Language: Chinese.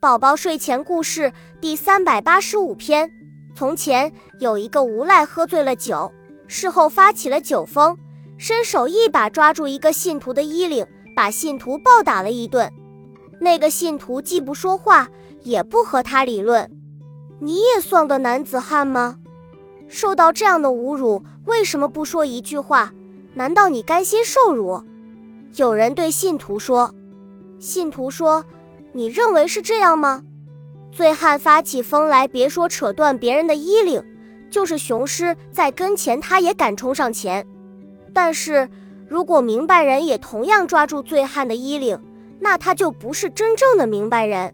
宝宝睡前故事第三百八十五篇：从前有一个无赖喝醉了酒，事后发起了酒疯，伸手一把抓住一个信徒的衣领，把信徒暴打了一顿。那个信徒既不说话，也不和他理论。你也算个男子汉吗？受到这样的侮辱，为什么不说一句话？难道你甘心受辱？有人对信徒说。信徒说。你认为是这样吗？醉汉发起疯来，别说扯断别人的衣领，就是雄狮在跟前，他也敢冲上前。但是如果明白人也同样抓住醉汉的衣领，那他就不是真正的明白人。